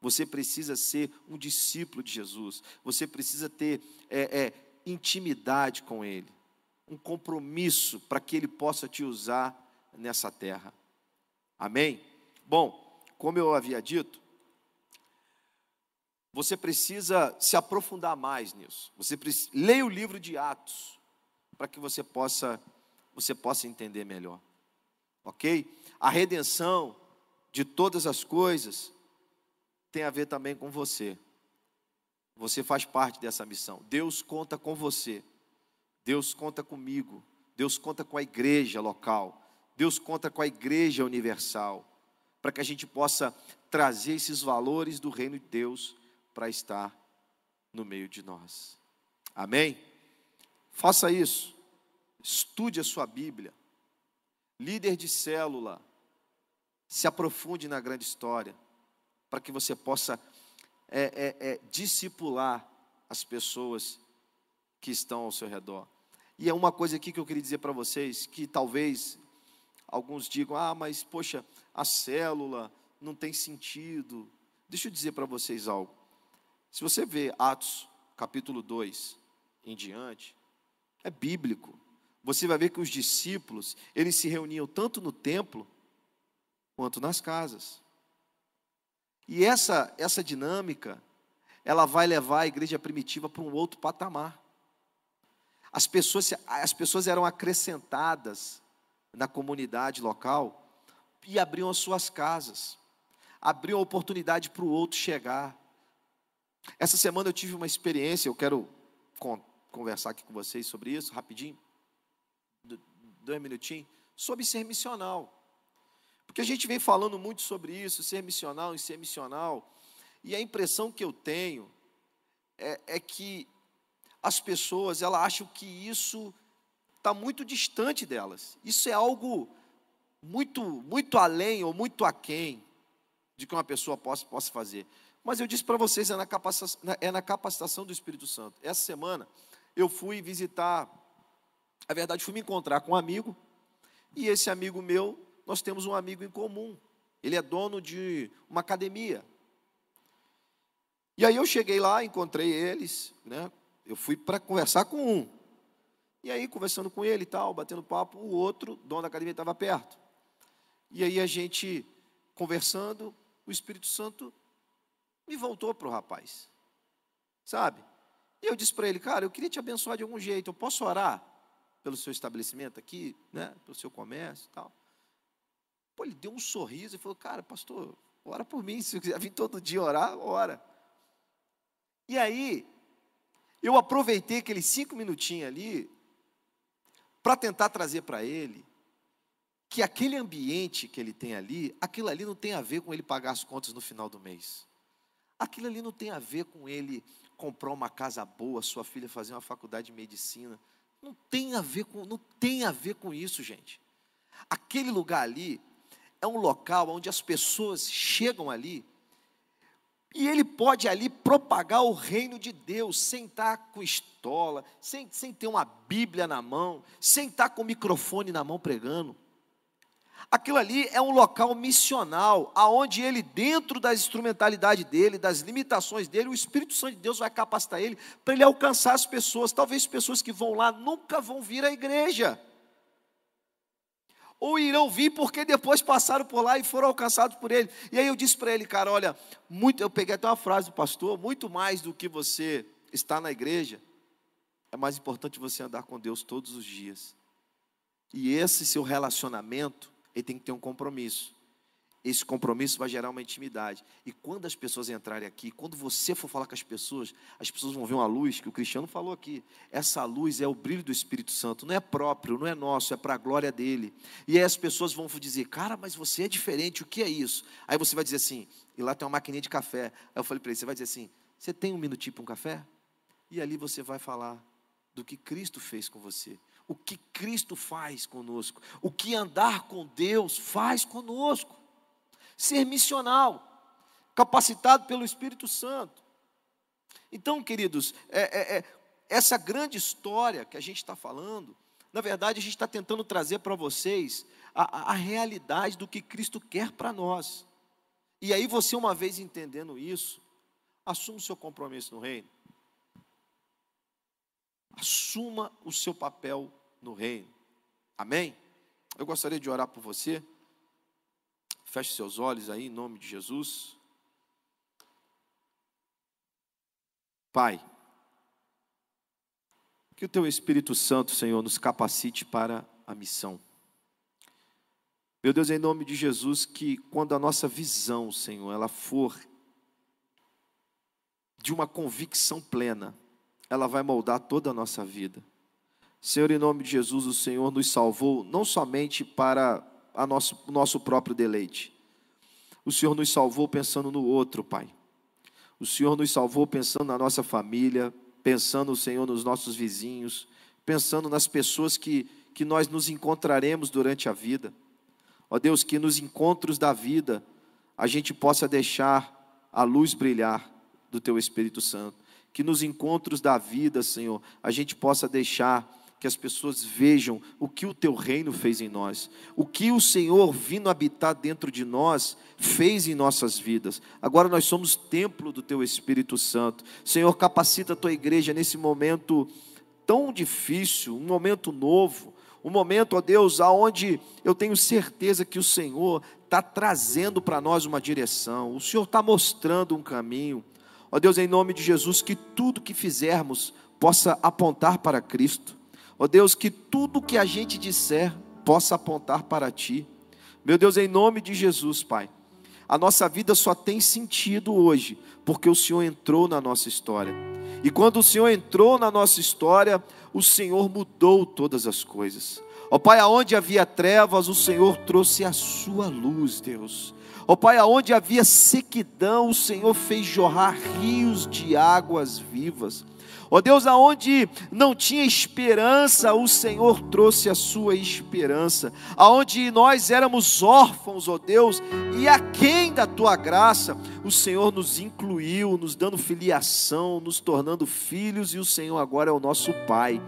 Você precisa ser um discípulo de Jesus. Você precisa ter é, é, intimidade com Ele. Um compromisso para que Ele possa te usar nessa terra. Amém? Bom, como eu havia dito, você precisa se aprofundar mais nisso. Você precisa, leia o livro de Atos para que você possa você possa entender melhor. OK? A redenção de todas as coisas tem a ver também com você. Você faz parte dessa missão. Deus conta com você. Deus conta comigo. Deus conta com a igreja local. Deus conta com a igreja universal. Para que a gente possa trazer esses valores do reino de Deus para estar no meio de nós. Amém? Faça isso. Estude a sua Bíblia. Líder de célula se aprofunde na grande história, para que você possa é, é, é, discipular as pessoas que estão ao seu redor. E é uma coisa aqui que eu queria dizer para vocês, que talvez alguns digam, ah, mas poxa, a célula não tem sentido. Deixa eu dizer para vocês algo. Se você vê Atos capítulo 2 em diante, é bíblico. Você vai ver que os discípulos, eles se reuniam tanto no templo, quanto nas casas. E essa, essa dinâmica, ela vai levar a igreja primitiva para um outro patamar. As pessoas, as pessoas eram acrescentadas na comunidade local e abriam as suas casas, abriam a oportunidade para o outro chegar. Essa semana eu tive uma experiência, eu quero conversar aqui com vocês sobre isso, rapidinho, dois minutinhos, sobre ser missional. Porque a gente vem falando muito sobre isso, ser missional e ser missional, e a impressão que eu tenho é, é que as pessoas elas acham que isso está muito distante delas. Isso é algo muito, muito além ou muito aquém de que uma pessoa possa, possa fazer. Mas eu disse para vocês, é na, é na capacitação do Espírito Santo. Essa semana eu fui visitar, na verdade, fui me encontrar com um amigo, e esse amigo meu, nós temos um amigo em comum. Ele é dono de uma academia. E aí eu cheguei lá, encontrei eles, né? Eu fui para conversar com um. E aí, conversando com ele e tal, batendo papo, o outro, dono da academia, estava perto. E aí a gente conversando, o Espírito Santo me voltou para o rapaz. Sabe? E eu disse para ele, cara, eu queria te abençoar de algum jeito, eu posso orar pelo seu estabelecimento aqui, né? Pelo seu comércio e tal. Pô, ele deu um sorriso e falou, cara, pastor, ora por mim, se eu quiser vir todo dia orar, ora. E aí, eu aproveitei aqueles cinco minutinhos ali para tentar trazer para ele que aquele ambiente que ele tem ali, aquilo ali não tem a ver com ele pagar as contas no final do mês. Aquilo ali não tem a ver com ele comprar uma casa boa, sua filha fazer uma faculdade de medicina. Não tem a ver com, não tem a ver com isso, gente. Aquele lugar ali é um local onde as pessoas chegam ali e ele pode ali propagar o reino de Deus, sem estar com estola, sem, sem ter uma Bíblia na mão, sem estar com o microfone na mão pregando. Aquilo ali é um local missional, aonde ele, dentro da instrumentalidade dele, das limitações dele, o Espírito Santo de Deus vai capacitar ele para ele alcançar as pessoas. Talvez pessoas que vão lá nunca vão vir à igreja. Ou irão vir porque depois passaram por lá e foram alcançados por ele. E aí eu disse para ele, cara, olha, muito, eu peguei até uma frase do pastor, muito mais do que você estar na igreja, é mais importante você andar com Deus todos os dias. E esse seu relacionamento ele tem que ter um compromisso. Esse compromisso vai gerar uma intimidade. E quando as pessoas entrarem aqui, quando você for falar com as pessoas, as pessoas vão ver uma luz que o Cristiano falou aqui. Essa luz é o brilho do Espírito Santo, não é próprio, não é nosso, é para a glória dele. E aí as pessoas vão dizer: Cara, mas você é diferente, o que é isso? Aí você vai dizer assim: E lá tem uma maquininha de café. Aí eu falei para ele: Você vai dizer assim: Você tem um minutinho para um café? E ali você vai falar do que Cristo fez com você o que Cristo faz conosco, o que andar com Deus faz conosco. Ser missional, capacitado pelo Espírito Santo. Então, queridos, é, é, é, essa grande história que a gente está falando, na verdade, a gente está tentando trazer para vocês a, a realidade do que Cristo quer para nós. E aí, você, uma vez entendendo isso, assume o seu compromisso no reino. Assuma o seu papel no reino. Amém? Eu gostaria de orar por você. Feche seus olhos aí em nome de Jesus. Pai, que o teu Espírito Santo, Senhor, nos capacite para a missão. Meu Deus, em nome de Jesus, que quando a nossa visão, Senhor, ela for de uma convicção plena, ela vai moldar toda a nossa vida. Senhor, em nome de Jesus, o Senhor nos salvou não somente para a nosso, nosso próprio deleite. O Senhor nos salvou pensando no outro, Pai. O Senhor nos salvou pensando na nossa família, pensando, Senhor, nos nossos vizinhos, pensando nas pessoas que, que nós nos encontraremos durante a vida. Ó Deus, que nos encontros da vida a gente possa deixar a luz brilhar do Teu Espírito Santo que nos encontros da vida, Senhor, a gente possa deixar que as pessoas vejam o que o teu reino fez em nós, o que o Senhor vindo habitar dentro de nós fez em nossas vidas. Agora nós somos templo do teu Espírito Santo. Senhor, capacita a tua igreja nesse momento tão difícil, um momento novo, um momento, ó Deus, aonde eu tenho certeza que o Senhor está trazendo para nós uma direção, o Senhor está mostrando um caminho. Ó Deus, em nome de Jesus, que tudo que fizermos possa apontar para Cristo. Ó Deus, que tudo que a gente disser possa apontar para Ti. Meu Deus, em nome de Jesus, Pai. A nossa vida só tem sentido hoje, porque o Senhor entrou na nossa história. E quando o Senhor entrou na nossa história, o Senhor mudou todas as coisas. Ó Pai, aonde havia trevas, o Senhor trouxe a sua luz, Deus. Ó Pai, aonde havia sequidão, o Senhor fez jorrar rios de águas vivas. Ó Deus, aonde não tinha esperança, o Senhor trouxe a sua esperança. Aonde nós éramos órfãos, ó Deus, e aquém da tua graça, o Senhor nos incluiu, nos dando filiação, nos tornando filhos, e o Senhor agora é o nosso Pai.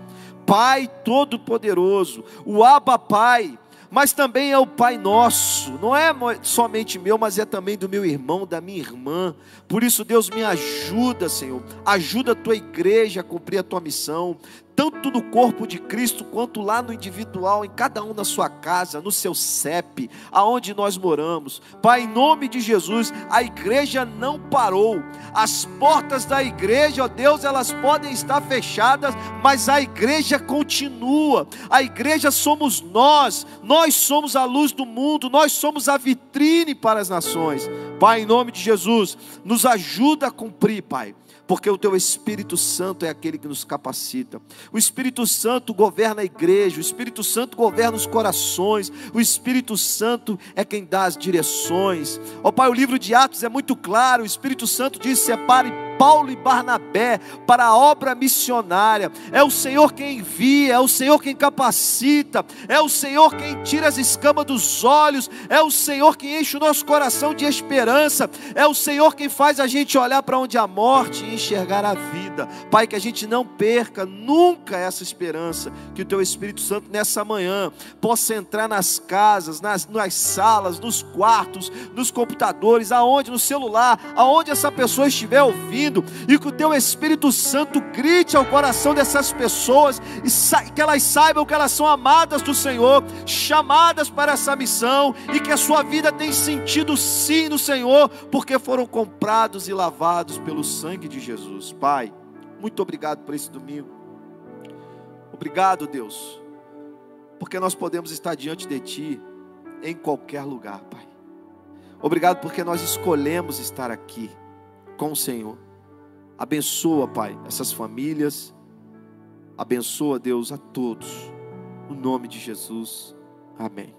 Pai Todo-Poderoso, o Abba Pai, mas também é o Pai Nosso, não é somente meu, mas é também do meu irmão, da minha irmã. Por isso, Deus me ajuda, Senhor, ajuda a tua igreja a cumprir a tua missão, tanto no corpo de Cristo quanto lá no individual, em cada um na sua casa, no seu CEP, aonde nós moramos. Pai, em nome de Jesus, a igreja não parou. As portas da igreja, ó Deus, elas podem estar fechadas, mas a igreja continua. A igreja somos nós. Nós somos a luz do mundo, nós somos a vitrine para as nações. Pai, em nome de Jesus, nos ajuda a cumprir, Pai porque o teu Espírito Santo é aquele que nos capacita. O Espírito Santo governa a igreja, o Espírito Santo governa os corações, o Espírito Santo é quem dá as direções. Ó oh, Pai, o livro de Atos é muito claro, o Espírito Santo diz: separe Paulo e Barnabé para a obra missionária. É o Senhor quem envia, é o Senhor quem capacita, é o Senhor quem tira as escamas dos olhos, é o Senhor quem enche o nosso coração de esperança, é o Senhor quem faz a gente olhar para onde há morte e enxergar a vida. Pai, que a gente não perca nunca essa esperança, que o Teu Espírito Santo nessa manhã possa entrar nas casas, nas, nas salas, nos quartos, nos computadores, aonde, no celular, aonde essa pessoa estiver ouvindo ouvindo, e que o teu Espírito Santo grite ao coração dessas pessoas, e que elas saibam que elas são amadas do Senhor, chamadas para essa missão, e que a sua vida tem sentido sim no Senhor, porque foram comprados e lavados pelo sangue de Jesus. Pai, muito obrigado por esse domingo. Obrigado, Deus, porque nós podemos estar diante de Ti em qualquer lugar, Pai. Obrigado porque nós escolhemos estar aqui com o Senhor. Abençoa, Pai, essas famílias. Abençoa, Deus, a todos. No nome de Jesus. Amém.